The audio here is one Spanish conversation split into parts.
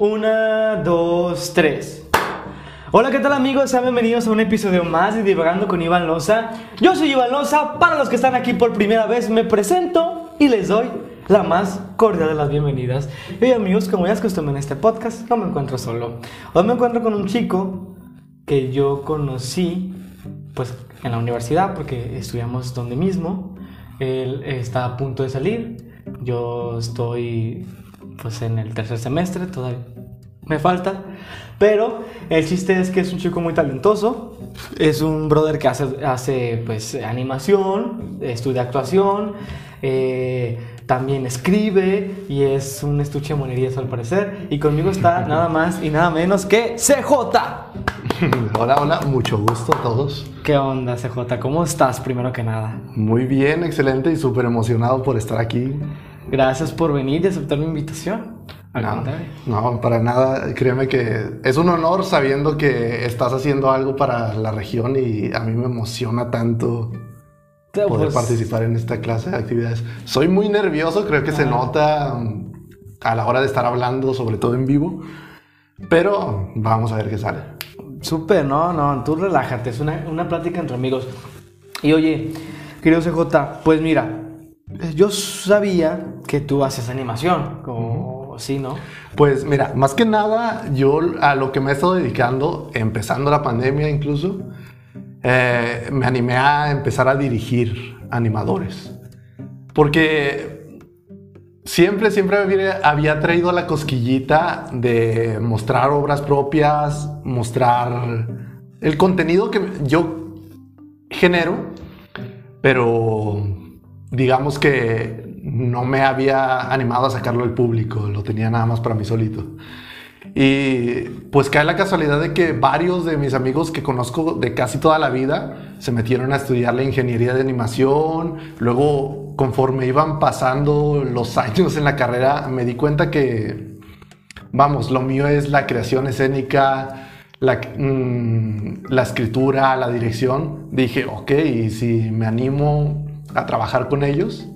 Una, dos, tres. Hola, ¿qué tal amigos? Sean bienvenidos a un episodio más de Divagando con Iván Loza. Yo soy Iván Loza. Para los que están aquí por primera vez, me presento y les doy la más cordial de las bienvenidas. Y amigos, como ya es costumbre en este podcast, no me encuentro solo. Hoy me encuentro con un chico que yo conocí, pues, en la universidad, porque estudiamos donde mismo. Él está a punto de salir. Yo estoy, pues, en el tercer semestre, todavía me falta. Pero el chiste es que es un chico muy talentoso. Es un brother que hace, hace pues, animación, estudia actuación, eh, también escribe y es un estuche de monerías al parecer. Y conmigo está nada más y nada menos que CJ. Hola, hola, mucho gusto a todos. ¿Qué onda, CJ? ¿Cómo estás primero que nada? Muy bien, excelente y súper emocionado por estar aquí. Gracias por venir y aceptar mi invitación. No, para nada. Créeme que es un honor sabiendo que estás haciendo algo para la región y a mí me emociona tanto poder Pues, participar en esta clase de actividades. Soy muy nervioso, creo que se Ajá. nota mm, a la hora de estar hablando, sobre todo en vivo, pero vamos a ver qué sale. Súper, no, no, tú relájate, es una, una plática entre amigos. Y oye, querido CJ, pues mira, yo sabía que tú haces animación, como sí, ¿no? Pues mira, más que nada, yo a lo que me he estado dedicando, empezando la pandemia incluso, eh, me animé a empezar a dirigir animadores. Porque siempre, siempre había, había traído la cosquillita de mostrar obras propias, mostrar el contenido que yo genero, pero digamos que no me había animado a sacarlo al público, lo tenía nada más para mí solito. Y pues cae la casualidad de que varios de mis amigos que conozco de casi toda la vida se metieron a estudiar la ingeniería de animación. Luego, conforme iban pasando los años en la carrera, me di cuenta que, vamos, lo mío es la creación escénica, la, mm, la escritura, la dirección. Dije, ok, y si me animo a trabajar con ellos,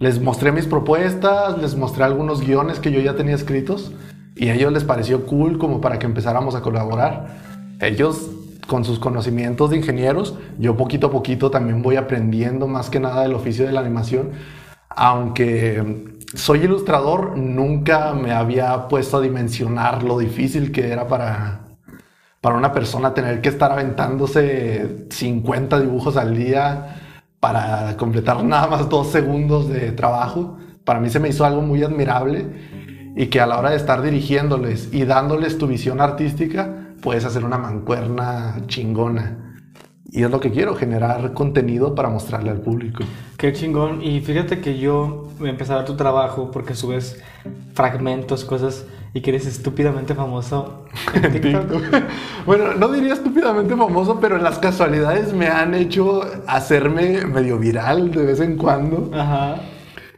les mostré mis propuestas, les mostré algunos guiones que yo ya tenía escritos y a ellos les pareció cool como para que empezáramos a colaborar. Ellos con sus conocimientos de ingenieros, yo poquito a poquito también voy aprendiendo más que nada del oficio de la animación. Aunque soy ilustrador, nunca me había puesto a dimensionar lo difícil que era para, para una persona tener que estar aventándose 50 dibujos al día para completar nada más dos segundos de trabajo. Para mí se me hizo algo muy admirable y que a la hora de estar dirigiéndoles y dándoles tu visión artística, puedes hacer una mancuerna chingona. Y es lo que quiero, generar contenido para mostrarle al público. Qué chingón. Y fíjate que yo empecé a ver tu trabajo porque subes fragmentos, cosas y que eres estúpidamente famoso en TikTok. bueno, no diría estúpidamente famoso, pero las casualidades me han hecho hacerme medio viral de vez en cuando. Ajá.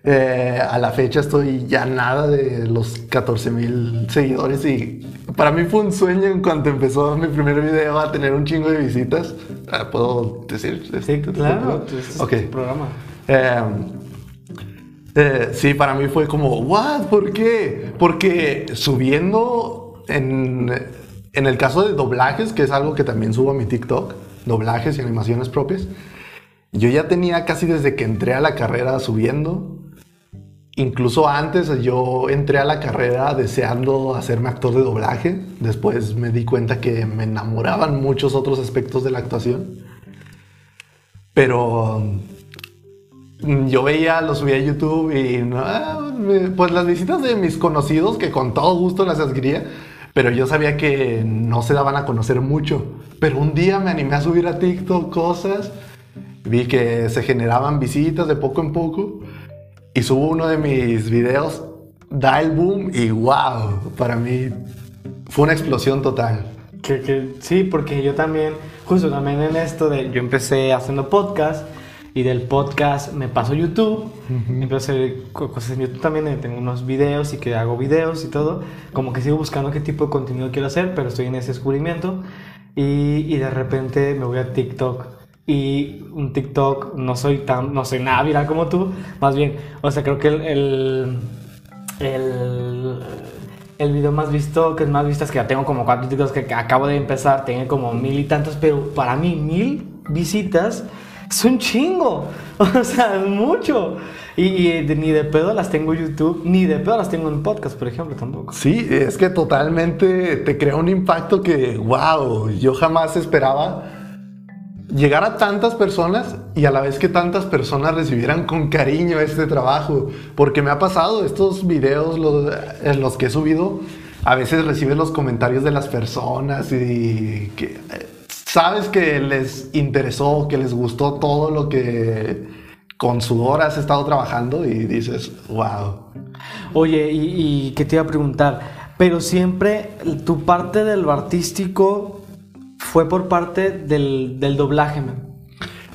Eh, a la fecha estoy ya nada de los 14 mil seguidores y para mí fue un sueño en cuanto empezó mi primer video a tener un chingo de visitas. Ah, ¿Puedo decir? Sí, claro. Este es Ok. tu programa. Eh, eh, sí, para mí fue como, ¿what? ¿Por qué? Porque subiendo en, en el caso de doblajes, que es algo que también subo a mi TikTok, doblajes y animaciones propias, yo ya tenía casi desde que entré a la carrera subiendo. Incluso antes yo entré a la carrera deseando hacerme actor de doblaje. Después me di cuenta que me enamoraban muchos otros aspectos de la actuación. Pero yo veía, lo subía a YouTube y ah, pues las visitas de mis conocidos que con todo gusto las adquiría, pero yo sabía que no se daban a conocer mucho. Pero un día me animé a subir a TikTok cosas, vi que se generaban visitas de poco en poco y subo uno de mis videos, da el boom y wow, para mí fue una explosión total. Sí, porque yo también, justo también en esto de, yo empecé haciendo podcast y del podcast me paso YouTube, empecé a hacer co- cosas en YouTube también, eh, tengo unos videos y que hago videos y todo, como que sigo buscando qué tipo de contenido quiero hacer, pero estoy en ese descubrimiento. Y, y de repente me voy a TikTok. Y un TikTok no soy tan, no soy nada viral como tú, más bien, o sea, creo que el, el, el, el video más visto, que es más visto, es que ya tengo como cuatro títulos que acabo de empezar, tengo como mil y tantos, pero para mí mil visitas es un chingo. O sea, es mucho. Y, ni de pedo las tengo en YouTube, ni de pedo las tengo en podcast, por ejemplo, tampoco. Sí, es que totalmente te crea un impacto que, wow, yo jamás esperaba llegar a tantas personas y a la vez que tantas personas recibieran con cariño este trabajo. Porque me ha pasado estos videos en los que he subido, a veces recibes los comentarios de las personas y que sabes que les interesó, que les gustó todo lo que con sudor has estado trabajando y dices, wow. Oye, y, qué te iba a preguntar, pero siempre tu parte de lo artístico fue por parte del, del doblaje, man.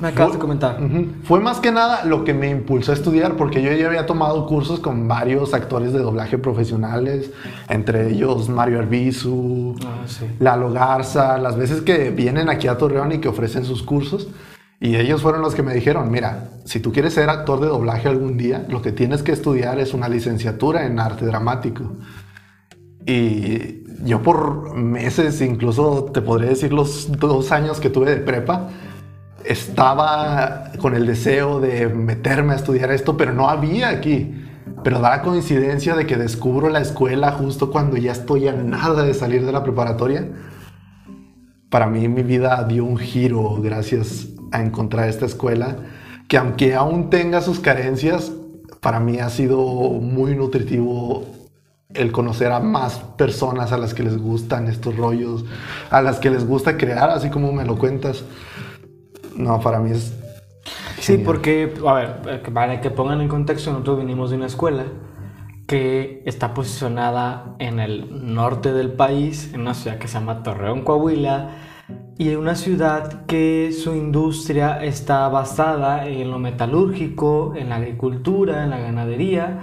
Me acabas de comentar. Fue más que nada lo que me impulsó a estudiar, porque yo ya había tomado cursos con varios actores de doblaje profesionales, entre ellos Mario Arbizu, ah, Lalo Garza, las veces que vienen aquí a Torreón y que ofrecen sus cursos. Y ellos fueron los que me dijeron, mira, si tú quieres ser actor de doblaje algún día, lo que tienes que estudiar es una licenciatura en arte dramático. Y yo por meses, incluso te podría decir los dos años que tuve de prepa, estaba con el deseo de meterme a estudiar esto, pero no había aquí. Pero da la coincidencia de que descubro la escuela justo cuando ya estoy a nada de salir de la preparatoria. Para mí mi vida dio un giro gracias a encontrar esta escuela, que aunque aún tenga sus carencias, para mí ha sido muy nutritivo el conocer a más personas a las que les gustan estos rollos, a las que les gusta crear, así como me lo cuentas. No, para mí es... Sí, porque, a ver, para que pongan en contexto, nosotros venimos de una escuela que está posicionada en el norte del país, en una ciudad que se llama Torreón, Coahuila, y en una ciudad que su industria está basada en lo metalúrgico, en la agricultura, en la ganadería,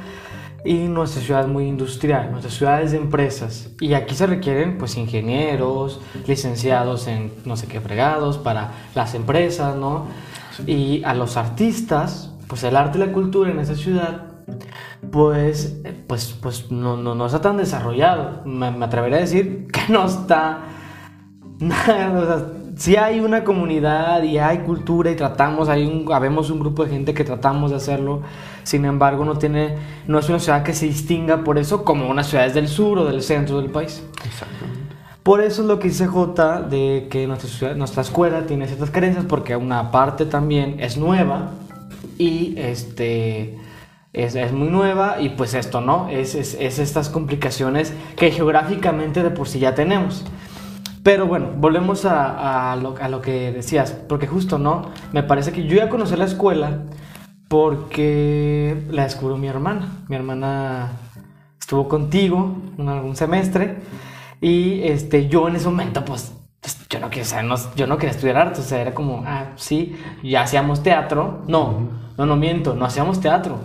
y nuestra ciudad es muy industrial, nuestra ciudad es de empresas y aquí se requieren pues ingenieros, licenciados en no sé qué fregados para las empresas, ¿no? Y a los artistas, pues el arte y la cultura en esa ciudad pues, pues, pues no, no, no está tan desarrollado. Me, me, atrevería a decir que no está nada, o sea, sí hay una comunidad y hay cultura y tratamos, hay un, habemos un grupo de gente que tratamos de hacerlo, sin embargo no tiene, no es una ciudad que se distinga por eso como unas ciudades del sur o del centro del país. Exactamente. Por eso es lo que dice J de que nuestra, nuestra escuela tiene ciertas carencias porque una parte también es nueva y este... Es, es, muy nueva y pues esto, ¿no? Es, es, es, estas complicaciones que geográficamente de por sí ya tenemos. Pero bueno, volvemos a, lo, a, lo, que decías, porque justo, ¿no? Me parece que yo ya conocí la escuela porque la descubrió mi hermana. Mi hermana estuvo contigo un, algún semestre y este, yo en ese momento, pues, pues yo, no quería, no, yo no quería estudiar arte, o sea, era como, ah, sí, ya hacíamos teatro. No, no, no miento, no hacíamos teatro.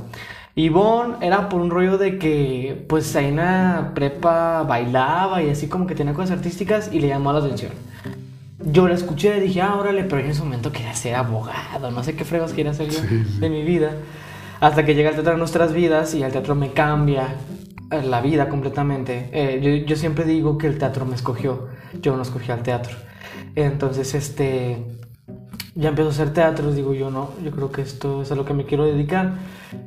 Ivonne era por un rollo de que, pues, ahí en la prepa bailaba y así como que tenía cosas artísticas y le llamó la atención. Yo la escuché y dije, ah, órale, pero en ese momento quería ser abogado, no sé qué fregos quería hacer yo de mi vida. Hasta que llega el teatro a nuestras vidas y el teatro me cambia eh, la vida completamente. Eh, yo, yo siempre digo que el teatro me escogió, yo no escogí al teatro. Entonces, este ya empiezo a hacer teatro, digo yo no, yo creo que esto es a lo que me quiero dedicar.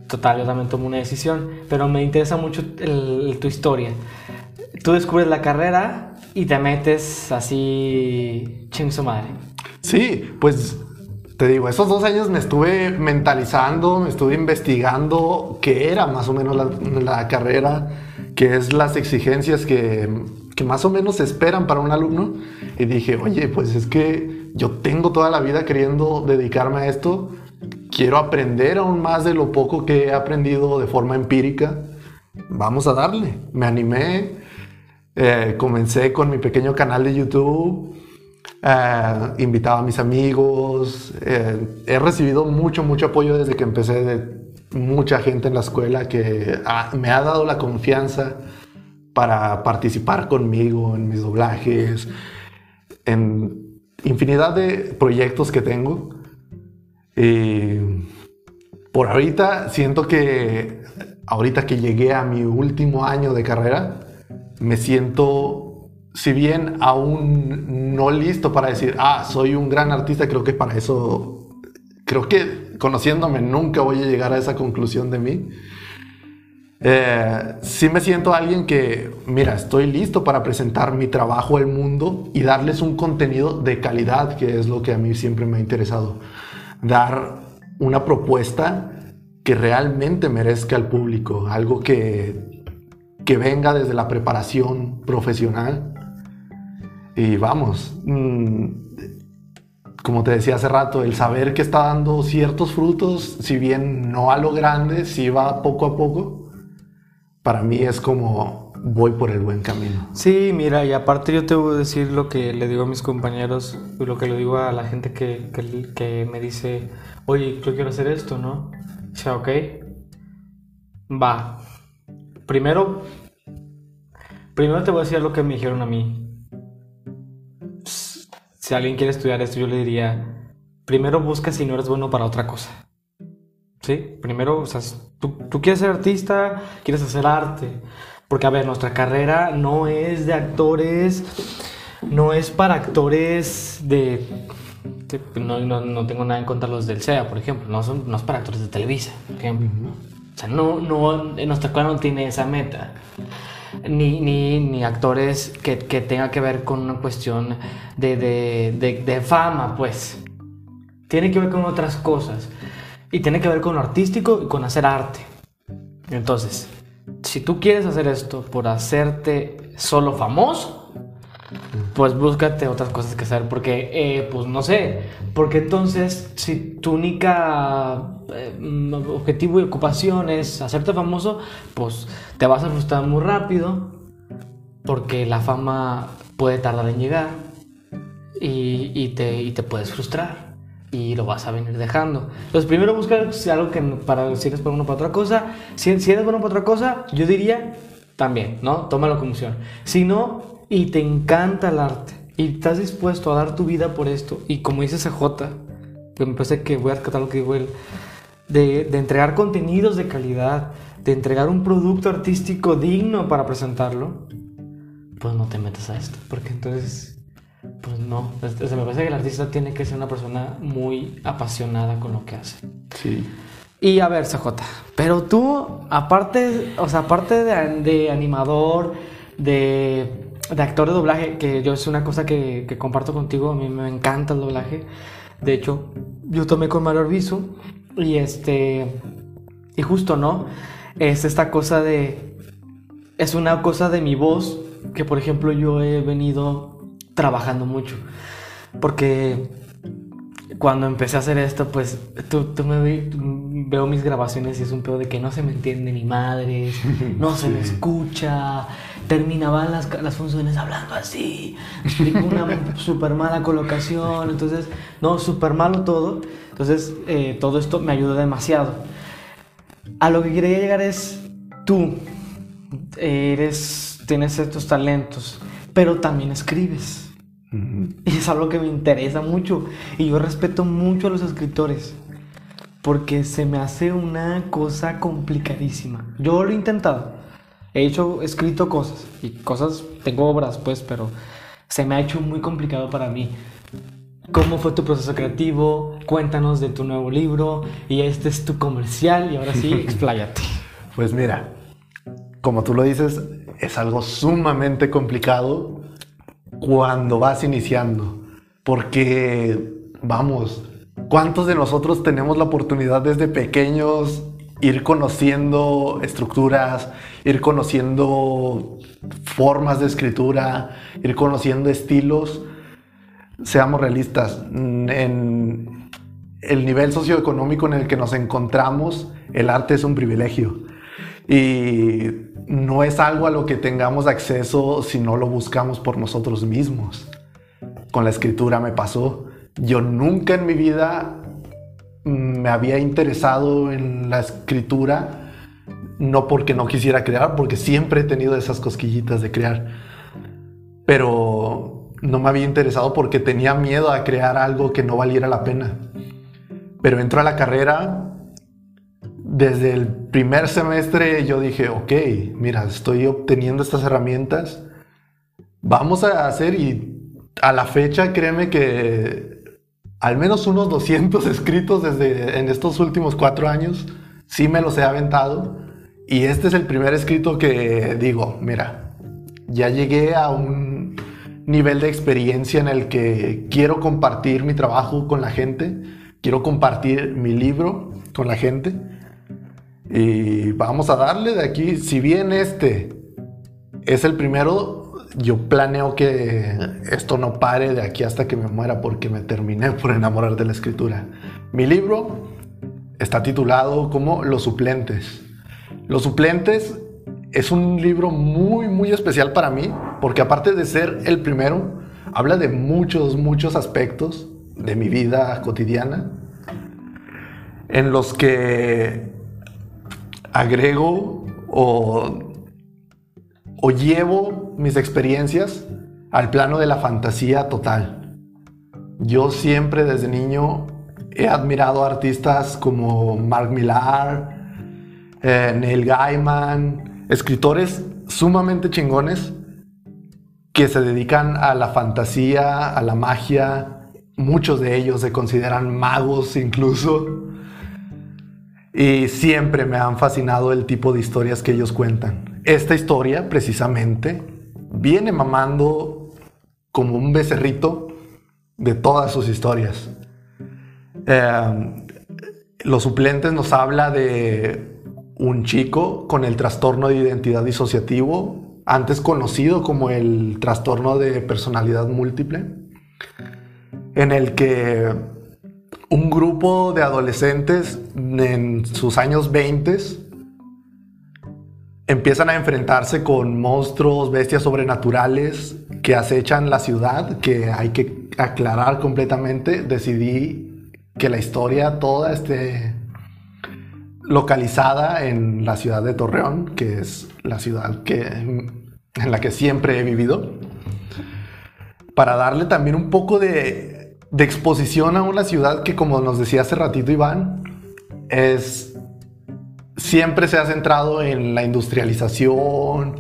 Total, yo también tomo una decisión, pero me interesa mucho tu historia. Tú descubres la carrera y te metes así, ching su madre. Sí, pues te digo, esos dos años me estuve mentalizando, me estuve investigando qué era más o menos la, la carrera, qué es las exigencias que, que más o menos esperan para un alumno. Y dije, oye, pues es que yo tengo toda la vida queriendo dedicarme a esto, quiero aprender aún más de lo poco que he aprendido de forma empírica, vamos a darle. Me animé, eh, comencé con mi pequeño canal de YouTube, eh, invitaba a mis amigos, eh, he recibido mucho, mucho apoyo desde que empecé de mucha gente en la escuela que me ha dado la confianza para participar conmigo en mis doblajes, en infinidad de proyectos que tengo. Y por ahorita siento que ahorita que llegué a mi último año de carrera, me siento, si bien aún no listo para decir, ah, soy un gran artista, creo que para eso, creo que conociéndome nunca voy a llegar a esa conclusión de mí. Eh, sí me siento alguien que, mira, estoy listo para presentar mi trabajo al mundo y darles un contenido de calidad, que es lo que a mí siempre me ha interesado. Dar una propuesta que realmente merezca al público, algo que, que venga desde la preparación profesional. Y vamos, mm, como te decía hace rato, el saber que está dando ciertos frutos, si bien no a lo grande, si va poco a poco, para mí es como voy por el buen camino. Sí, mira, y aparte yo te voy a decir lo que le digo a mis compañeros, y lo que le digo a la gente que, que, me dice, oye, yo quiero hacer esto, ¿no? O sea, ok, va. Primero, primero te voy a decir lo que me dijeron a mí. Si alguien quiere estudiar esto, yo le diría, primero busca si no eres bueno para otra cosa. ¿Sí? Primero, o sea, tú, tú quieres ser artista, quieres hacer arte. Porque, a ver, nuestra carrera no es de actores, no es para actores de no, no, no, tengo nada en contra los del SEA, por ejemplo. No, son, no es para actores de Televisa, por ejemplo. O sea, no, no, nuestra escuela no tiene esa meta. Ni, ni, ni actores que, que tenga que ver con una cuestión de, de, de, de, fama, pues. Tiene que ver con otras cosas. Y tiene que ver con lo artístico y con hacer arte. Entonces, si tú quieres hacer esto por hacerte solo famoso, pues búscate otras cosas que hacer, porque, eh, pues no sé, porque entonces si tu única eh, objetivo y ocupación es hacerte famoso, pues te vas a frustrar muy rápido, porque la fama puede tardar en llegar y, te puedes frustrar y lo vas a venir dejando. Entonces, primero buscar algo que para si eres bueno para otra cosa. Si, si eres bueno para otra cosa, yo diría también, ¿no? Tómalo como opción. Si no, y te encanta el arte y estás dispuesto a dar tu vida por esto y como dice CJ, que me parece que voy a rescatar lo que dijo él, de, de entregar contenidos de calidad, de entregar un producto artístico digno para presentarlo, pues no te metas a esto, porque entonces, pues no, me parece que el artista tiene que ser una persona muy apasionada con lo que hace. Sí. Y a ver, CJ, pero tú, aparte, o sea, aparte de, de animador, de de actor de doblaje, que yo es una cosa que, que, comparto contigo, a mí me encanta el doblaje. De hecho, yo tomé con Mario Arbizu y este, y justo, ¿no? Es esta cosa de, es una cosa de mi voz que, por ejemplo, yo he venido trabajando mucho. Porque cuando empecé a hacer esto, pues tú, tú me veo mis grabaciones y es un pedo de que no se me entiende ni madres, no se me escucha terminaban las, las funciones hablando así, una súper mala colocación, entonces, no, súper malo todo, entonces eh, todo esto me ayudó demasiado. A lo que quería llegar es, tú eres, tienes estos talentos, pero también escribes. Y es algo que me interesa mucho. Y yo respeto mucho a los escritores. Porque se me hace una cosa complicadísima. Yo lo he intentado he hecho, he escrito cosas y cosas, tengo obras pues, pero se me ha hecho muy complicado para mí. ¿Cómo fue tu proceso creativo? Cuéntanos de tu nuevo libro y este es tu comercial y ahora sí, expláyate. Pues mira, como tú lo dices, es algo sumamente complicado cuando vas iniciando, porque vamos, ¿cuántos de nosotros tenemos la oportunidad desde pequeños ir conociendo estructuras, ir conociendo formas de escritura, ir conociendo estilos. Seamos realistas, en el nivel socioeconómico en el que nos encontramos, el arte es un privilegio. Y no es algo a lo que tengamos acceso si no lo buscamos por nosotros mismos. Con la escritura me pasó. Yo nunca en mi vida me había interesado en la escritura, no porque no quisiera crear, porque siempre he tenido esas cosquillitas de crear, pero no me había interesado porque tenía miedo a crear algo que no valiera la pena. Pero entro a la carrera desde el primer semestre yo dije, ok, mira, estoy obteniendo estas herramientas, vamos a hacer y a la fecha créeme que al menos unos 200 escritos desde en estos últimos cuatro años, sí me los he aventado. Y este es el primer escrito que digo, mira, ya llegué a un nivel de experiencia en el que quiero compartir mi trabajo con la gente, quiero compartir mi libro con la gente y vamos a darle de aquí, si bien este es el primero, yo planeo que esto no pare de aquí hasta que me muera porque me terminé por enamorar de la escritura. Mi libro está titulado como Los suplentes. Los suplentes es un libro muy, muy especial para mí, porque aparte de ser el primero, habla de muchos, muchos aspectos de mi vida cotidiana, en los que agrego o, o llevo mis experiencias al plano de la fantasía total. Yo siempre desde niño he admirado artistas como Mark Millar, eh, Neil Gaiman, escritores sumamente chingones que se dedican a la fantasía, a la magia. Muchos de ellos se consideran magos incluso. Y siempre me han fascinado el tipo de historias que ellos cuentan. Esta historia, precisamente, viene mamando como un becerrito de todas sus historias. Eh, los suplentes nos habla de un chico con el trastorno de identidad disociativo, antes conocido como el trastorno de personalidad múltiple, en el que un grupo de adolescentes en sus años 20 empiezan a enfrentarse con monstruos, bestias sobrenaturales que acechan la ciudad, que hay que aclarar completamente. Decidí que la historia toda esté localizada en la ciudad de Torreón, que es la ciudad que, en la que siempre he vivido, para darle también un poco de, de exposición a una ciudad que, como nos decía hace ratito Iván, es siempre se ha centrado en la industrialización,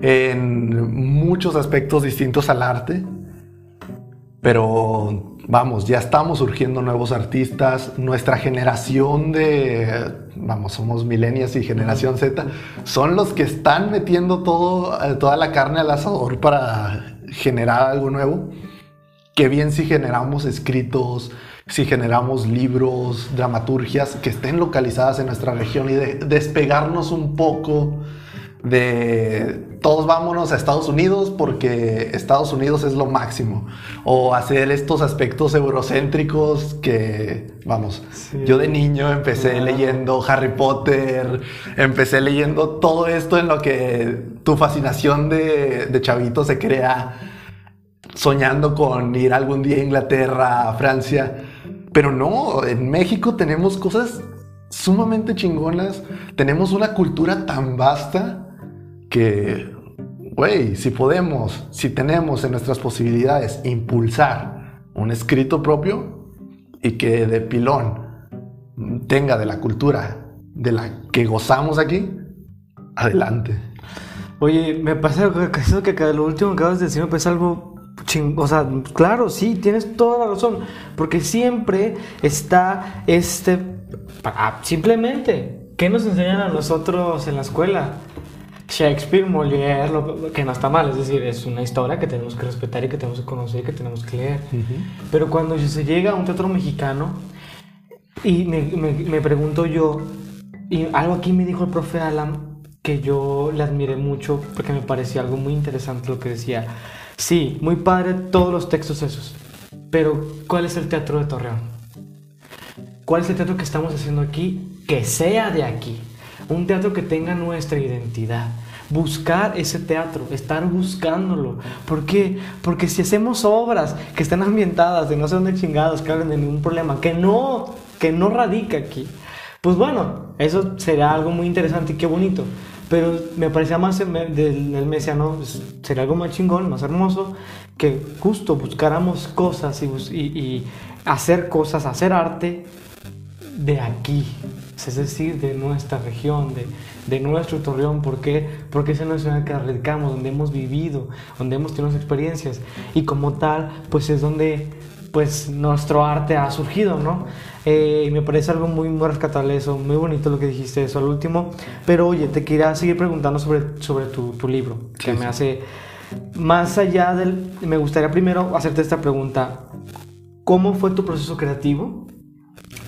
en muchos aspectos distintos al arte, pero vamos, ya estamos surgiendo nuevos artistas, nuestra generación de, vamos, somos millennials y generación Z, son los que están metiendo todo, eh, toda la carne al asador para generar algo nuevo. Que bien si generamos escritos, si generamos libros, dramaturgias que estén localizadas en nuestra región y de despegarnos un poco de todos vámonos a Estados Unidos porque Estados Unidos es lo máximo. O hacer estos aspectos eurocéntricos que, vamos, yo de niño empecé leyendo Harry Potter, empecé leyendo todo esto en lo que tu fascinación de, de chavito se crea soñando con ir algún día a Inglaterra, a Francia. Pero no, en México tenemos cosas sumamente chingonas, tenemos una cultura tan vasta que, güey, si podemos, si tenemos en nuestras posibilidades impulsar un escrito propio y que de pilón tenga de la cultura de la que gozamos aquí, adelante. Oye, me pasa que, que lo último que acabas de decir me parece algo ching, o sea, claro, sí, tienes toda la razón, porque siempre está este, ah, simplemente, ¿qué nos enseñan a nosotros en la escuela? Shakespeare, Molière, lo, que no está mal, es decir, es una historia que tenemos que respetar y que tenemos que conocer y que tenemos que leer. Pero cuando se llega a un teatro mexicano y me, me, pregunto yo, y algo aquí me dijo el profe Alan que yo le admiré mucho porque me parecía algo muy interesante lo que decía. Sí, muy padre todos los textos esos, pero ¿cuál es el teatro de Torreón? ¿Cuál es el teatro que estamos haciendo aquí que sea de aquí? un teatro que tenga nuestra identidad. Buscar ese teatro, estar buscándolo. ¿Por qué? Porque si hacemos obras que están ambientadas de no sé dónde chingados, que hablen de ningún problema, que no, que no radica aquí, pues bueno, eso será algo muy interesante y qué bonito. Pero me parecía más del mesiano, pues, sería algo más chingón, más hermoso, que justo buscáramos cosas y, y hacer cosas, hacer arte de aquí, es decir, de nuestra región, de, de nuestro Torreón. ¿Por qué? Porque es una ciudad que radicamos, donde hemos vivido, donde hemos tenido experiencias. Y como tal, pues es donde pues nuestro arte ha surgido, ¿no? Eh, y me parece algo muy, muy rescatable eso, muy bonito lo que dijiste eso al último. Pero oye, te quería seguir preguntando sobre, sobre tu, tu libro, que me hace, más allá del, me gustaría primero hacerte esta pregunta. ¿Cómo fue tu proceso creativo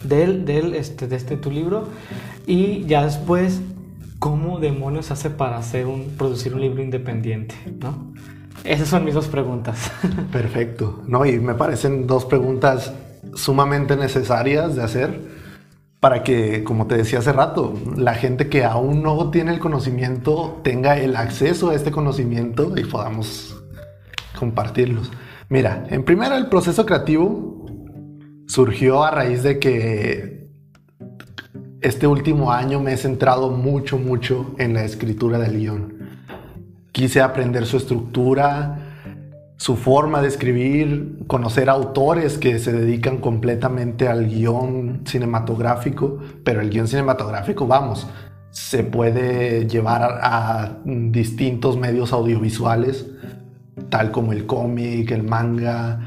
del, del, este, de este tu libro? Y ya después, ¿cómo demonios hace para hacer un, producir un libro independiente? ¿no? Esas son mis dos preguntas. Perfecto. No, y me parecen dos preguntas sumamente necesarias de hacer para que, como te decía hace rato, la gente que aún no tiene el conocimiento tenga el acceso a este conocimiento y podamos compartirlos. Mira, en primera el proceso creativo surgió a raíz de que este último año me he centrado mucho, mucho en la escritura del guion. Quise aprender su estructura, su forma de escribir, conocer autores que se dedican completamente al guion cinematográfico, pero el guion cinematográfico, vamos, se puede llevar a, distintos medios audiovisuales, tal como el cómic, el manga,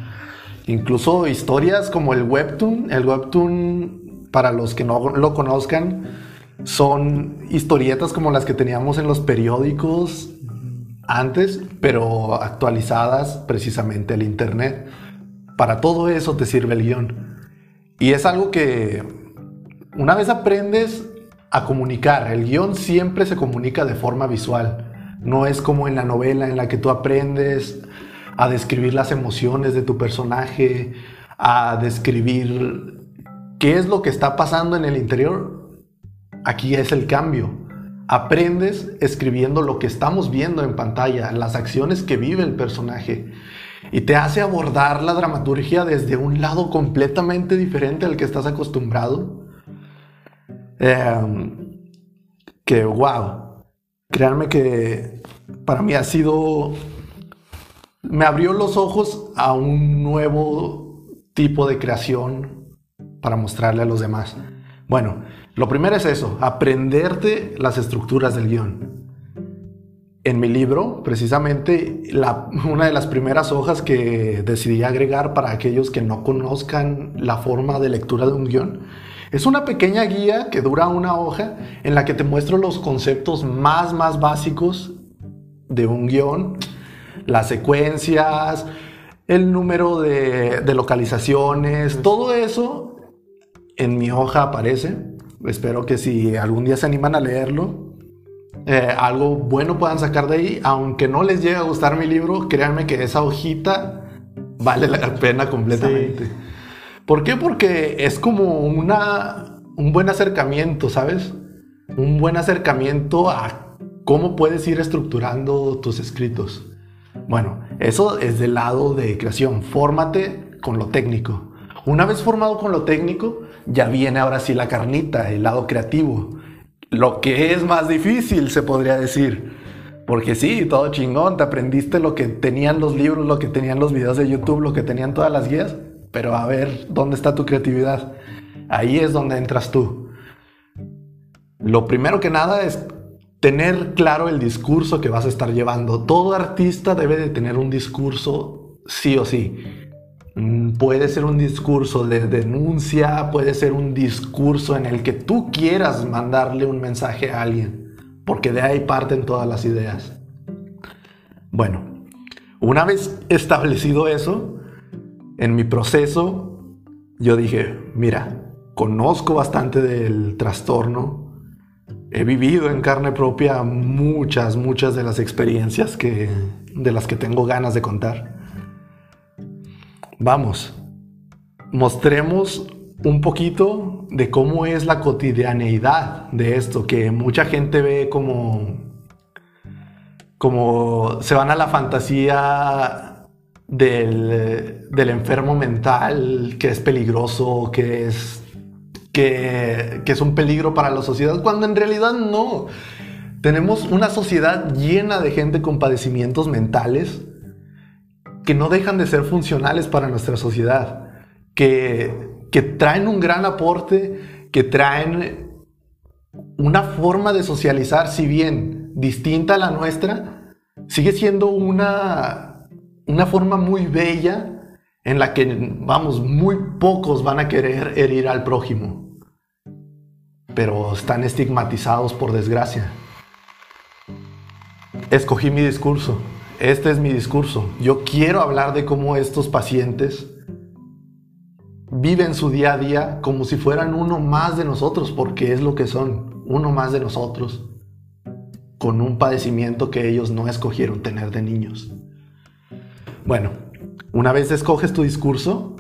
incluso historias como el webtoon. El webtoon, para los que no lo conozcan, son historietas como las que teníamos en los periódicos antes, pero actualizadas precisamente al Internet. Para todo eso te sirve el guion. Y es algo que una vez aprendes a comunicar, el guion siempre se comunica de forma visual. No es como en la novela en la que tú aprendes a describir las emociones de tu personaje, a describir qué es lo que está pasando en el interior. Aquí es el cambio aprendes escribiendo lo que estamos viendo en pantalla, las acciones que vive el personaje. Y te hace abordar la dramaturgia desde un lado completamente diferente al que estás acostumbrado. Em, que wow, créanme que para mí ha sido, me abrió los ojos a un nuevo tipo de creación para mostrarle a los demás. Bueno, lo primero es eso, aprenderte las estructuras del guion. En mi libro, precisamente, una de las primeras hojas que decidí agregar para aquellos que no conozcan la forma de lectura de un guion, es una pequeña guía que dura una hoja en la que te muestro los conceptos más, más básicos de un guion, las secuencias, el número de, de localizaciones, todo eso en mi hoja aparece espero que si algún día se animan a leerlo, eh, algo bueno puedan sacar de ahí. Aunque no les llegue a gustar mi libro, créanme que esa hojita vale la pena completamente. ¿Por qué? Porque es como una, un buen acercamiento, ¿sabes? Un buen acercamiento a cómo puedes ir estructurando tus escritos. Bueno, eso es del lado de creación. Fórmate con lo técnico. Una vez formado con lo técnico, ya viene ahora sí la carnita, el lado creativo. Lo que es más difícil, se podría decir. Porque sí, todo chingón, te aprendiste lo que tenían los libros, lo que tenían los videos de YouTube, lo que tenían todas las guías, pero a ver, ¿dónde está tu creatividad? Ahí es donde entras tú. Lo primero que nada es tener claro el discurso que vas a estar llevando. Todo artista debe de tener un discurso sí o sí. Mm, puede ser un discurso de denuncia, puede ser un discurso en el que tú quieras mandarle un mensaje a alguien, porque de ahí parten todas las ideas. Bueno, una vez establecido eso, en mi proceso, yo dije, mira, conozco bastante del trastorno, he vivido en carne propia muchas, muchas de las experiencias que, de las que tengo ganas de contar vamos, mostremos un poquito de cómo es la cotidianeidad de esto, que mucha gente ve como, como se van a la fantasía del, enfermo mental, que es peligroso, que es, que es un peligro para la sociedad, cuando en realidad no. Tenemos una sociedad llena de gente con padecimientos mentales que no dejan de ser funcionales para nuestra sociedad, que, que traen un gran aporte, que traen una forma de socializar, si bien distinta a la nuestra, sigue siendo una, una forma muy bella en la que, vamos, muy pocos van a querer herir al prójimo, pero están estigmatizados por desgracia. Escogí mi discurso, este es mi discurso. Yo quiero hablar de cómo estos pacientes viven su día a día como si fueran uno más de nosotros, porque es lo que son, uno más de nosotros, con un padecimiento que ellos no escogieron tener de niños. Bueno, una vez escoges tu discurso,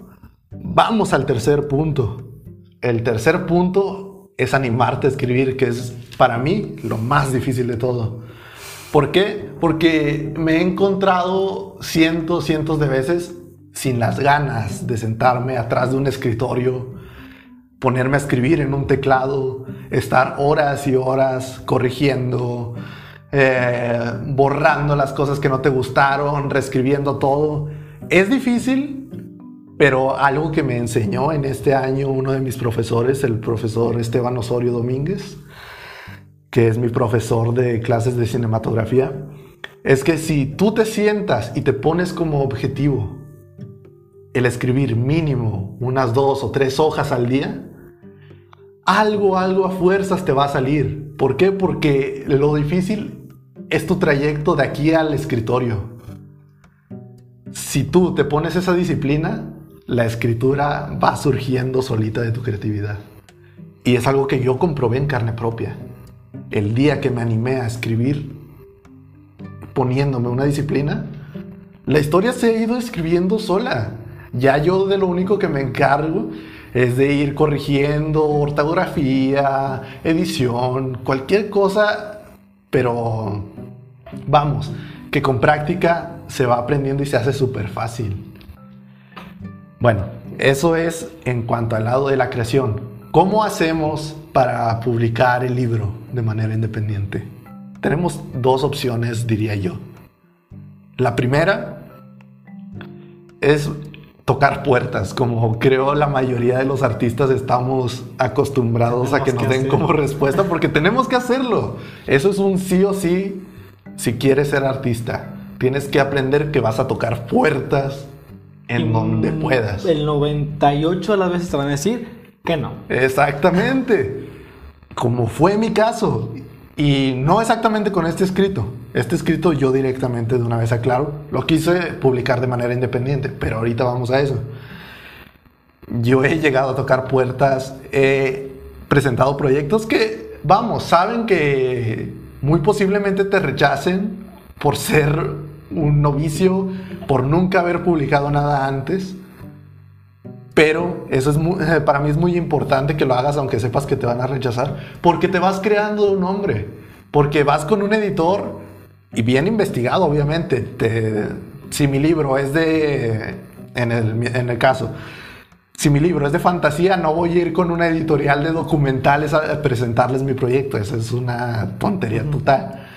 vamos al tercer punto. El tercer punto es animarte a escribir, que es para mí lo más difícil de todo. ¿Por qué? Porque me he encontrado cientos, cientos de veces sin las ganas de sentarme atrás de un escritorio, ponerme a escribir en un teclado, estar horas y horas corrigiendo, eh, borrando las cosas que no te gustaron, reescribiendo todo. Es difícil, pero algo que me enseñó en este año uno de mis profesores, el profesor Esteban Osorio Domínguez, que es mi profesor de clases de cinematografía, es que si tú te sientas y te pones como objetivo el escribir mínimo unas dos o tres hojas al día, algo, algo a fuerzas te va a salir. ¿Por qué? Porque lo difícil es tu trayecto de aquí al escritorio. Si tú te pones esa disciplina, la escritura va surgiendo solita de tu creatividad. Y es algo que yo comprobé en carne propia. El día que me animé a escribir, poniéndome una disciplina, la historia se ha ido escribiendo sola. Ya yo de lo único que me encargo es de ir corrigiendo ortografía, edición, cualquier cosa, pero vamos, que con práctica se va aprendiendo y se hace súper fácil. Bueno, eso es en cuanto al lado de la creación. ¿Cómo hacemos para publicar el libro de manera independiente? Tenemos dos opciones, diría yo. La primera es tocar puertas, como creo la mayoría de los artistas estamos acostumbrados a que nos den como respuesta, porque tenemos que hacerlo. Eso es un sí o sí si quieres ser artista. Tienes que aprender que vas a tocar puertas en donde puedas. El 98 a las veces te van a decir que no. Exactamente. Como fue mi caso. Y no exactamente con este escrito. Este escrito yo directamente de una vez aclaro, lo quise publicar de manera independiente, pero ahorita vamos a eso. Yo he llegado a tocar puertas, he presentado proyectos que, vamos, saben que muy posiblemente te rechacen por ser un novicio, por nunca haber publicado nada antes. Pero eso es para mí es muy importante que lo hagas aunque sepas que te van a rechazar, porque te vas creando un nombre, porque vas con un editor y bien investigado, obviamente. si mi libro es de, en el, en el caso, si mi libro es de fantasía, no voy a ir con una editorial de documentales a presentarles mi proyecto. Esa es una tontería total.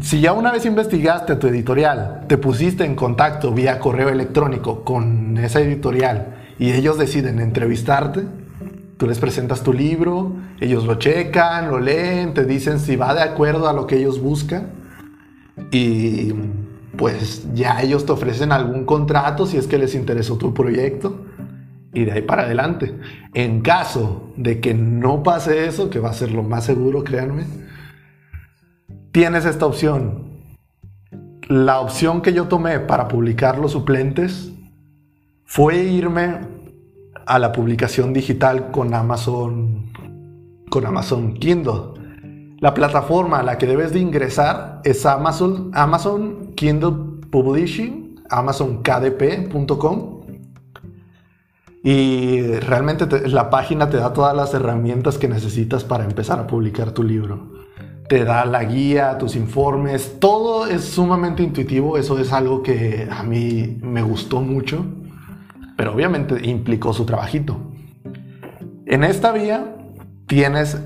Si ya una vez investigaste tu editorial, te pusiste en contacto vía correo electrónico con esa editorial y ellos deciden entrevistarte, tú les presentas tu libro, ellos lo checan, lo leen, te dicen si va de acuerdo a lo que ellos buscan y pues ya ellos te ofrecen algún contrato si es que les interesó tu proyecto y de ahí para adelante. En caso de que no pase eso, que va a ser lo más seguro, créanme, tienes esta opción. La opción que yo tomé para publicar los suplentes fue irme a la publicación digital con Amazon, con Amazon Kindle. La plataforma a la que debes de ingresar es Amazon, Amazon Kindle Publishing, amazonkdp.com. Y realmente la página te da todas las herramientas que necesitas para empezar a publicar tu libro. Te da la guía, tus informes, todo es sumamente intuitivo, eso es algo que a mí me gustó mucho pero obviamente implicó su trabajito. En esta vía tienes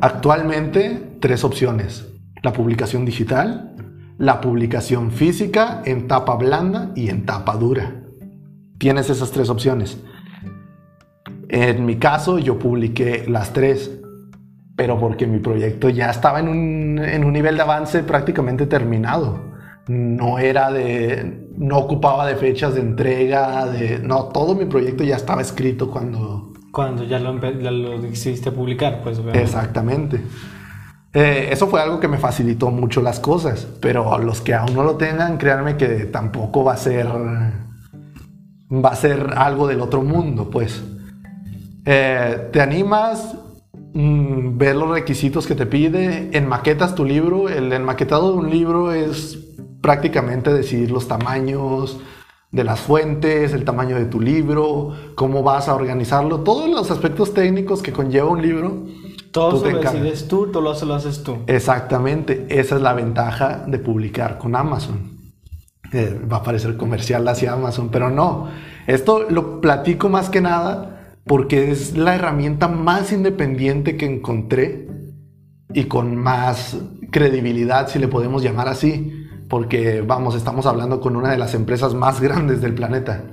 actualmente tres opciones. La publicación digital, la publicación física en tapa blanda y en tapa dura. Tienes esas tres opciones. En mi caso yo publiqué las tres. pero porque mi proyecto ya estaba en un, en un nivel de avance prácticamente terminado. No era de, no ocupaba de fechas de entrega, de, no, todo mi proyecto ya estaba escrito cuando... Cuando ya lo, ya lo decidiste publicar, pues. obviamente. Exactamente. Eh, eso fue algo que me facilitó mucho las cosas, pero los que aún no lo tengan, créanme que tampoco va a ser va a ser algo del otro mundo, pues. Eh, te animas, mm, ver los requisitos que te pide, enmaquetas tu libro. El enmaquetado de un libro es prácticamente decidir los tamaños de las fuentes, el tamaño de tu libro, cómo vas a organizarlo, todos los aspectos técnicos que conlleva un libro. Todo tú lo decides tú, lo haces, lo haces tú. Exactamente, esa es la ventaja de publicar con Amazon. Eh, va a parecer comercial hacia Amazon, pero no. Esto lo platico más que nada porque es la herramienta más independiente que encontré y con más credibilidad, si le podemos llamar así, porque vamos, estamos hablando con una de las empresas más grandes del planeta,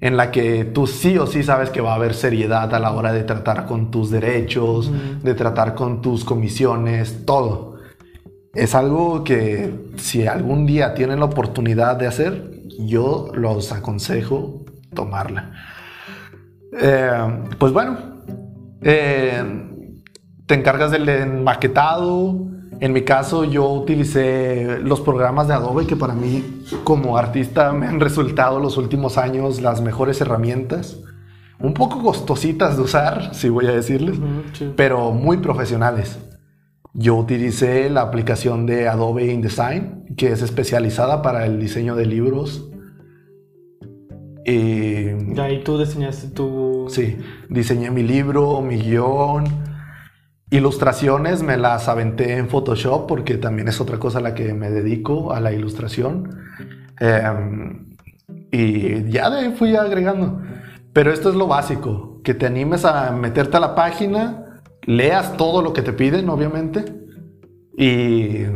en la que tú sí o sí sabes que va a haber seriedad a la hora de tratar con tus derechos, de tratar con tus comisiones, todo. Es algo que si algún día tienen la oportunidad de hacer, yo los aconsejo tomarla. Eh, pues bueno, eh, te encargas del enmaquetado. En mi caso, yo utilicé los programas de Adobe que para mí, como artista, me han resultado los últimos años las mejores herramientas. Un poco costositas de usar, si voy a decirles, sí. pero muy profesionales. Yo utilicé la aplicación de Adobe InDesign, que es especializada para el diseño de libros. Y Y ahí tú diseñaste tu... Sí, diseñé mi libro, mi guion. Ilustraciones me las aventé en Photoshop porque también es otra cosa a la que me dedico, a la ilustración. Em, y ya de ahí fui agregando. Pero esto es lo básico, que te animes a meterte a la página, leas todo lo que te piden, obviamente, y,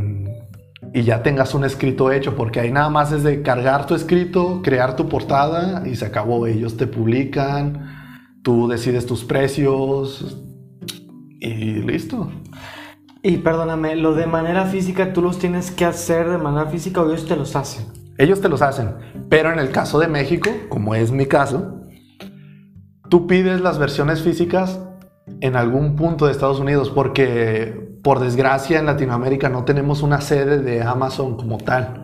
y ya tengas un escrito hecho, porque ahí nada más es de cargar tu escrito, crear tu portada y se acabó. Ellos te publican, tú decides tus precios y listo. Y perdóname, lo de manera física, ¿tú los tienes que hacer de manera física o ellos te los hacen? Ellos te los hacen, pero en el caso de México, como es mi caso, tú pides las versiones físicas en algún punto de Estados Unidos porque por desgracia en Latinoamérica no tenemos una sede de Amazon como tal.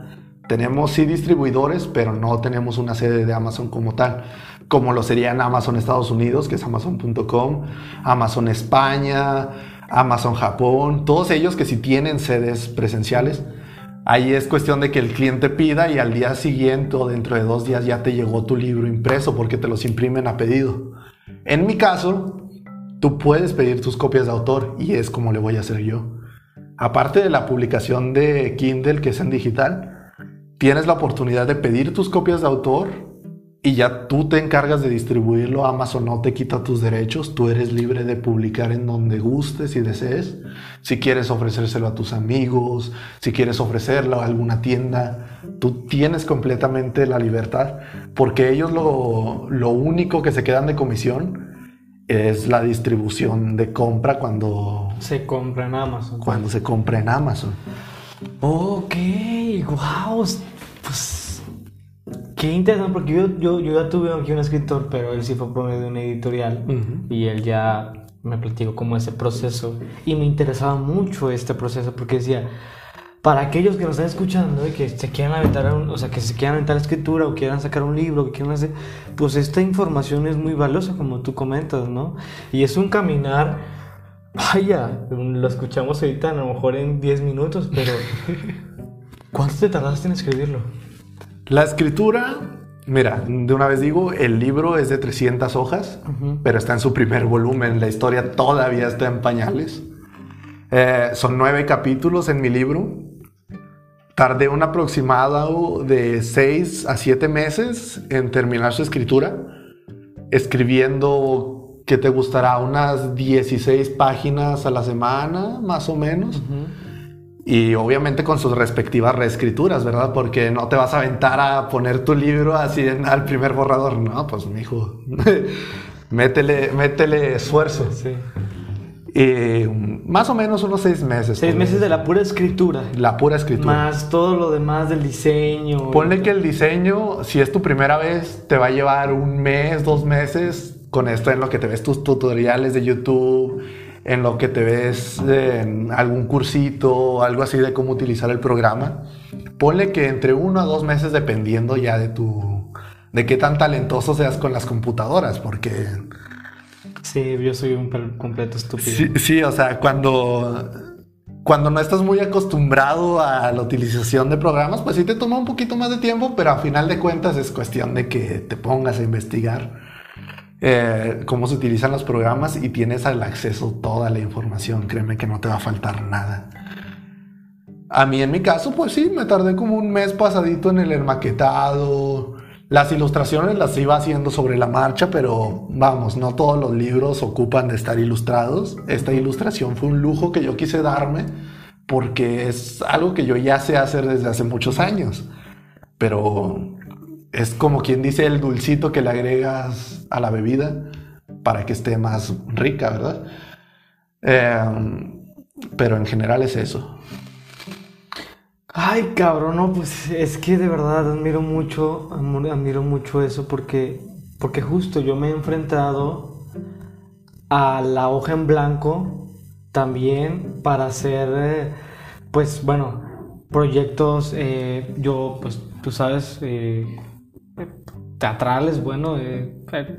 Tenemos sí distribuidores, pero no tenemos una sede de Amazon como tal, como lo serían Amazon Estados Unidos, que es amazon.com, Amazon España, Amazon Japón, todos ellos que sí tienen sedes presenciales. Ahí es cuestión de que el cliente pida y al día siguiente o dentro de dos días ya te llegó tu libro impreso porque te los imprimen a pedido. En mi caso, tú puedes pedir tus copias de autor y es como le voy a hacer yo. Aparte de la publicación de Kindle que es en digital, tienes la oportunidad de pedir tus copias de autor y ya tú te encargas de distribuirlo. Amazon no te quita tus derechos, tú eres libre de publicar en donde gustes y desees. Si quieres ofrecérselo a tus amigos, si quieres ofrecerlo a alguna tienda, tú tienes completamente la libertad, porque ellos lo, lo único que se quedan de comisión es la distribución de compra cuando, Se compra en Amazon. cuando se compra en Amazon. Ok, wow. Pues qué interesante, porque yo, yo, yo ya tuve aquí un escritor, pero él sí fue por medio de una editorial y él ya me platicó cómo ese proceso y me interesaba mucho este proceso porque decía, para aquellos que nos están escuchando y que se quieran aventar, un- o sea, que se quieran aventar escritura o quieran sacar un libro, que quieran hacer, pues esta información es muy valiosa, como tú comentas, ¿no? Y es un caminar, vaya, lo escuchamos ahorita a lo mejor en 10 minutos, pero ¿cuánto te tardaste en escribirlo? La escritura, mira, de una vez digo, el libro es de 300 hojas, pero está en su primer volumen. La historia todavía está en pañales. Eh, son nueve capítulos en mi libro. Tardé un aproximado de 6 a 7 meses en terminar su escritura, escribiendo que te gustará unas 16 páginas a la semana, más o menos. Y obviamente con sus respectivas reescrituras, ¿verdad? Porque no te vas a aventar a poner tu libro así en- al primer borrador. No, pues mijo, métele, métele esfuerzo. Sí. Eh, más o menos unos seis meses. Seis meses de la pura escritura. La pura escritura. Más todo lo demás del diseño. Ponle que el diseño, si es tu primera vez, te va a llevar un mes, dos meses con esto en lo que te ves tus tutoriales de YouTube, en lo que te ves en algún cursito, algo así de cómo utilizar el programa. Ponle que entre uno a dos meses dependiendo ya de tu, de qué tan talentoso seas con las computadoras, porque Sí, yo soy un completo estúpido. Sí, sí, o sea, cuando, cuando no estás muy acostumbrado a la utilización de programas, pues sí te toma un poquito más de tiempo, pero a final de cuentas es cuestión de que te pongas a investigar eh, cómo se utilizan los programas y tienes al acceso toda la información. Créeme que no te va a faltar nada. A mí en mi caso, pues sí, me tardé como un mes pasadito en el enmaquetado. Las ilustraciones las iba haciendo sobre la marcha, pero vamos, no todos los libros ocupan de estar ilustrados. Esta ilustración fue un lujo que yo quise darme porque es algo que yo ya sé hacer desde hace muchos años. Pero es como quien dice el dulcito que le agregas a la bebida para que esté más rica, ¿verdad? Eh, pero en general es eso. Ay, cabrón, no, pues es que de verdad admiro mucho, admiro mucho eso porque, porque justo yo me he enfrentado a la hoja en blanco también para hacer, eh, pues bueno, proyectos, eh, yo, pues tú sabes, eh, teatrales, bueno, eh,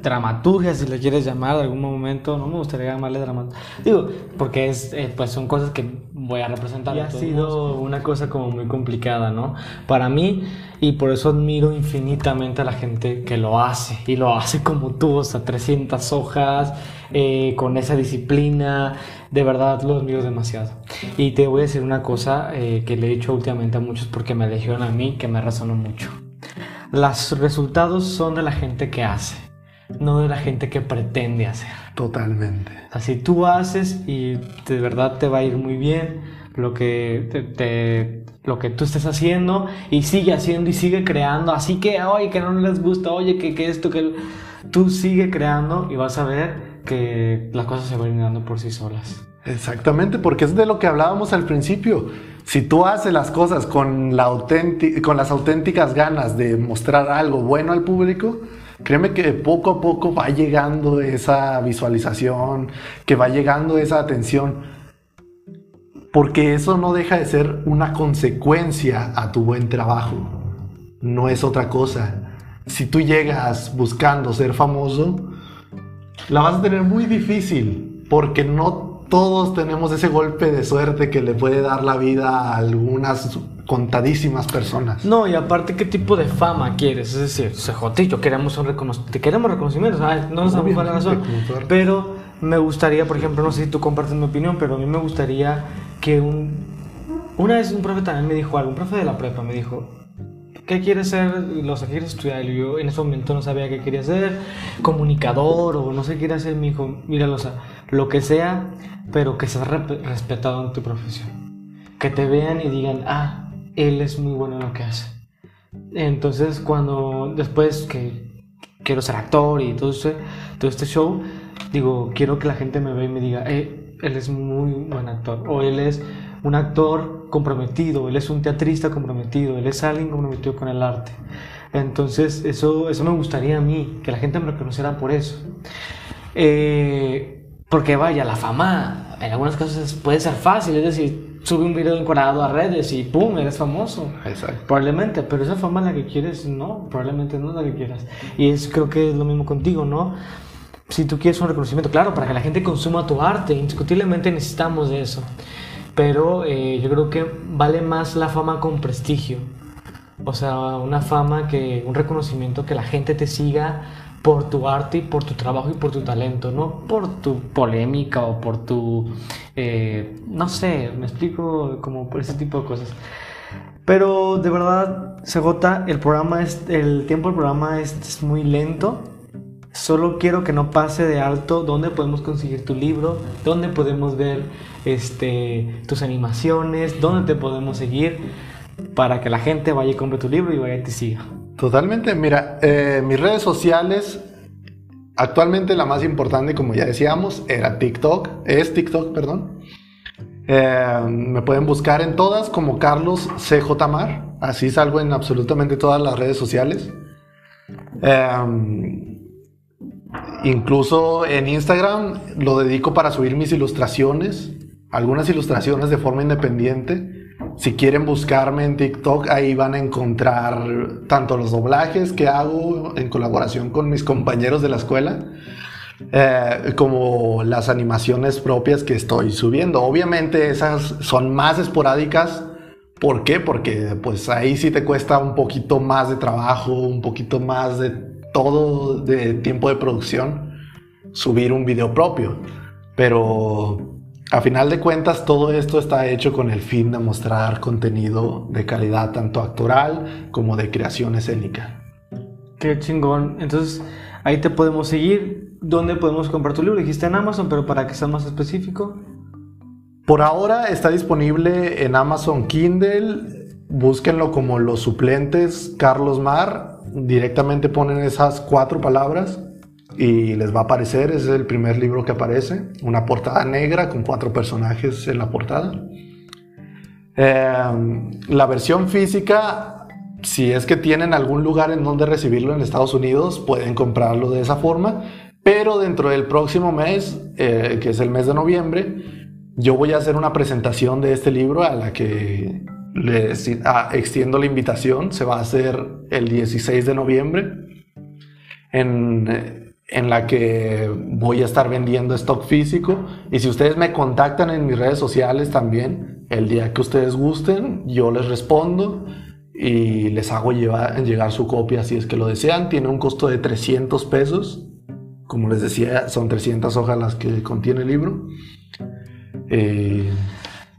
dramaturgia, si le quieres llamar de algún momento, no me gustaría llamarle dramaturgia, digo, porque es, eh, pues son cosas que voy a representar. Y ha sido una cosa como muy complicada, ¿no? Para mí, y por eso admiro infinitamente a la gente que lo hace, y lo hace como tú, o sea, 300 hojas, eh, con esa disciplina, de verdad lo admiro demasiado. Y te voy a decir una cosa eh, que le he dicho últimamente a muchos porque me eligieron a mí, que me resonó mucho. Los resultados son de la gente que hace, no de la gente que pretende hacer. Totalmente. O sea, si tú haces y de verdad te va a ir muy bien lo que, te, te- lo que tú estés haciendo y sigue haciendo y sigue creando, así que, oye, que no les gusta, oye, que, que esto, que... Tú sigue creando y vas a ver que las cosas se van dando por sí solas. Exactamente, porque es de lo que hablábamos al principio. Si tú haces las cosas con, las auténticas ganas de mostrar algo bueno al público, créeme que poco a poco va llegando esa visualización, que va llegando esa atención, porque eso no deja de ser una consecuencia a tu buen trabajo, no es otra cosa. Si tú llegas buscando ser famoso, la vas a tener muy difícil porque no todos tenemos ese golpe de suerte que le puede dar la vida a algunas contadísimas personas. No, y aparte, ¿qué tipo de fama quieres? Es decir, CJ yo queremos un reconocimiento, te queremos reconocimiento, no nos damos la razón. Pero me gustaría, por ejemplo, no sé si tú compartes mi opinión, pero a mí me gustaría que un... Una vez un profe también me dijo algo, un profe de la prepa me dijo, ¿qué quieres ser? Los que quieres estudiar. Y yo en ese momento no sabía qué quería ser, comunicador o no sé qué quería hacer. Me dijo, mira, o sea, lo que sea, pero que seas respetado en tu profesión. Que te vean y digan, ah, él es muy bueno en lo que hace. Entonces, cuando después que quiero ser actor y todo, ese, todo este show, digo, quiero que la gente me vea y me diga, eh, él es muy buen actor, o él es un actor comprometido, él es un teatrista comprometido, él es alguien comprometido con el arte. Entonces, eso, eso me gustaría a mí, que la gente me reconociera por eso. Eh, porque vaya, la fama en algunas cosas puede ser fácil, es decir, sube un video encuadrado a redes y ¡pum! eres famoso. Exacto. Probablemente, pero esa fama la que quieres, no, probablemente no es la que quieras. Y es, creo que es lo mismo contigo, ¿no? Si tú quieres un reconocimiento, claro, para que la gente consuma tu arte, indiscutiblemente necesitamos de eso. Pero eh, yo creo que vale más la fama con prestigio. O sea, una fama que, un reconocimiento que la gente te siga por tu arte y por tu trabajo y por tu talento, no por tu polémica o por tu, eh, no sé, me explico como por ese tipo de cosas. Pero de verdad, CJ, el programa es, el tiempo del programa es, es muy lento. Solo quiero que no pase de alto dónde podemos conseguir tu libro, dónde podemos ver este, tus animaciones, dónde te podemos seguir para que la gente vaya y compre tu libro y vaya y te siga. Totalmente. Mira, eh, mis redes sociales actualmente la más importante, como ya decíamos, era TikTok, es TikTok, perdón. Eh, me pueden buscar en todas como Carlos CJ Mar, así salgo en absolutamente todas las redes sociales. Eh, incluso en Instagram lo dedico para subir mis ilustraciones, algunas ilustraciones de forma independiente. Si quieren buscarme en TikTok, ahí van a encontrar tanto los doblajes que hago en colaboración con mis compañeros de la escuela, eh, como las animaciones propias que estoy subiendo. Obviamente esas son más esporádicas. ¿Por qué? Porque pues ahí sí te cuesta un poquito más de trabajo, un poquito más de todo de tiempo de producción subir un video propio. Pero a final de cuentas, todo esto está hecho con el fin de mostrar contenido de calidad, tanto actoral como de creación escénica. Qué chingón. Entonces, ahí te podemos seguir. ¿Dónde podemos comprar tu libro? Dijiste en Amazon, pero para que sea más específico. Por ahora está disponible en Amazon Kindle. Búsquenlo como los suplentes Carlos Mar. Directamente ponen esas cuatro palabras y les va a aparecer, es el primer libro que aparece, una portada negra con cuatro personajes en la portada. Eh, la versión física, si es que tienen algún lugar en donde recibirlo en Estados Unidos, pueden comprarlo de esa forma, pero dentro del próximo mes, eh, que es el mes de noviembre, yo voy a hacer una presentación de este libro a la que les extiendo la invitación, se va a hacer el 16 de noviembre en eh, en la que voy a estar vendiendo stock físico. Y si ustedes me contactan en mis redes sociales también, el día que ustedes gusten, yo les respondo y les hago llegar su copia si es que lo desean. Tiene un costo de 300 pesos. Como les decía, son 300 hojas las que contiene el libro. Eh,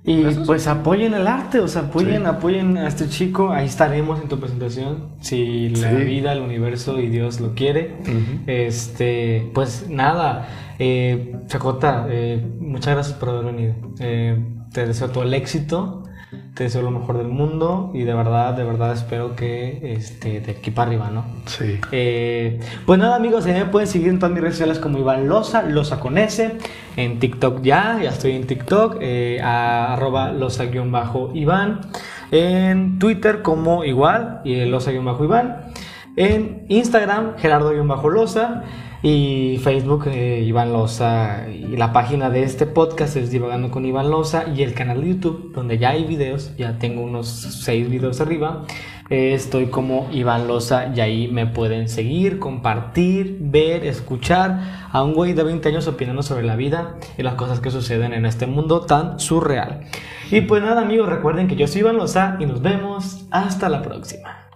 y pues apoyen el arte, o sea, apoyen, apoyen a este chico. Ahí estaremos en tu presentación. Si la vida, el universo y Dios lo quiere. Este, pues nada, eh, Chacota, eh, muchas gracias por haber venido. Eh, te deseo todo el éxito te deseo lo mejor del mundo y de verdad, de verdad espero que este, de aquí para arriba, ¿no? Sí. Eh, pues nada, amigos, me pueden seguir en todas mis redes sociales como Iván Loza, Loza con S, en TikTok ya, ya estoy en TikTok, eh, a, arroba Loza-Iván, en Twitter como igual, y Loza-Iván, en Instagram, Gerardo-Loza, y Facebook eh, Iván Loza y la página de este podcast es Divagando con Iván Loza y el canal de YouTube donde ya hay videos, ya tengo unos 6 videos arriba, eh, estoy como Iván Loza y ahí me pueden seguir, compartir, ver, escuchar a un güey de 20 años opinando sobre la vida y las cosas que suceden en este mundo tan surreal. Y pues nada amigos, recuerden que yo soy Iván Loza y nos vemos hasta la próxima.